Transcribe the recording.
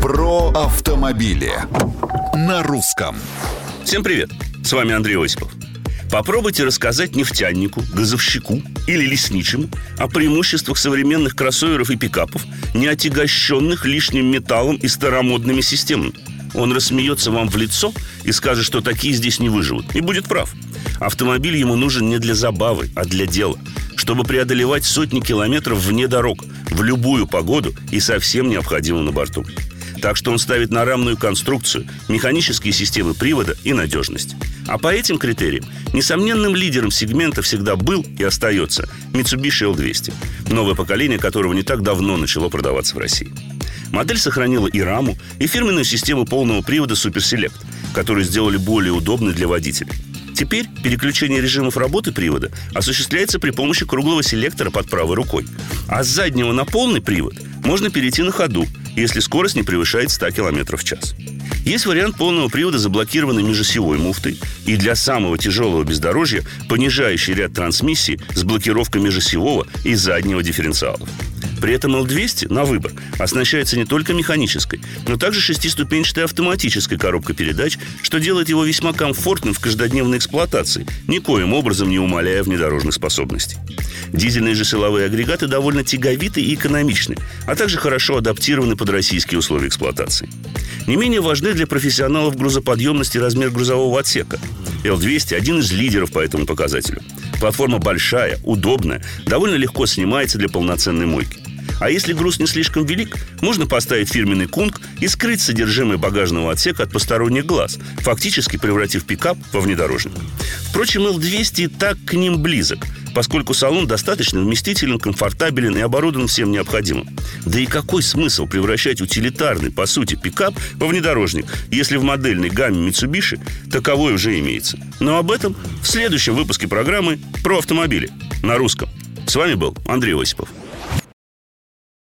Про автомобили на русском. Всем привет! С вами Андрей Осипов. Попробуйте рассказать нефтянику, газовщику или лесничему о преимуществах современных кроссоверов и пикапов, не отягощенных лишним металлом и старомодными системами. Он рассмеется вам в лицо и скажет, что такие здесь не выживут. И будет прав. Автомобиль ему нужен не для забавы, а для дела. Чтобы преодолевать сотни километров вне дорог, в любую погоду и совсем необходимо на борту. Так что он ставит на рамную конструкцию, механические системы привода и надежность. А по этим критериям несомненным лидером сегмента всегда был и остается Mitsubishi L200, новое поколение которого не так давно начало продаваться в России. Модель сохранила и раму, и фирменную систему полного привода Super Select, которую сделали более удобной для водителей. Теперь переключение режимов работы привода осуществляется при помощи круглого селектора под правой рукой. А с заднего на полный привод можно перейти на ходу, если скорость не превышает 100 км в час. Есть вариант полного привода заблокированной межосевой муфтой и для самого тяжелого бездорожья понижающий ряд трансмиссий с блокировкой межосевого и заднего дифференциалов. При этом L200 на выбор оснащается не только механической, но также шестиступенчатой автоматической коробкой передач, что делает его весьма комфортным в каждодневной эксплуатации, никоим образом не умаляя внедорожных способностей. Дизельные же силовые агрегаты довольно тяговиты и экономичны, а также хорошо адаптированы под российские условия эксплуатации. Не менее важны для профессионалов грузоподъемности размер грузового отсека. L200 – один из лидеров по этому показателю. Платформа большая, удобная, довольно легко снимается для полноценной мойки. А если груз не слишком велик, можно поставить фирменный кунг и скрыть содержимое багажного отсека от посторонних глаз, фактически превратив пикап во внедорожник. Впрочем, L200 и так к ним близок, поскольку салон достаточно вместителен, комфортабелен и оборудован всем необходимым. Да и какой смысл превращать утилитарный, по сути, пикап во внедорожник, если в модельной гамме Mitsubishi таковой уже имеется? Но об этом в следующем выпуске программы про автомобили на русском. С вами был Андрей Осипов.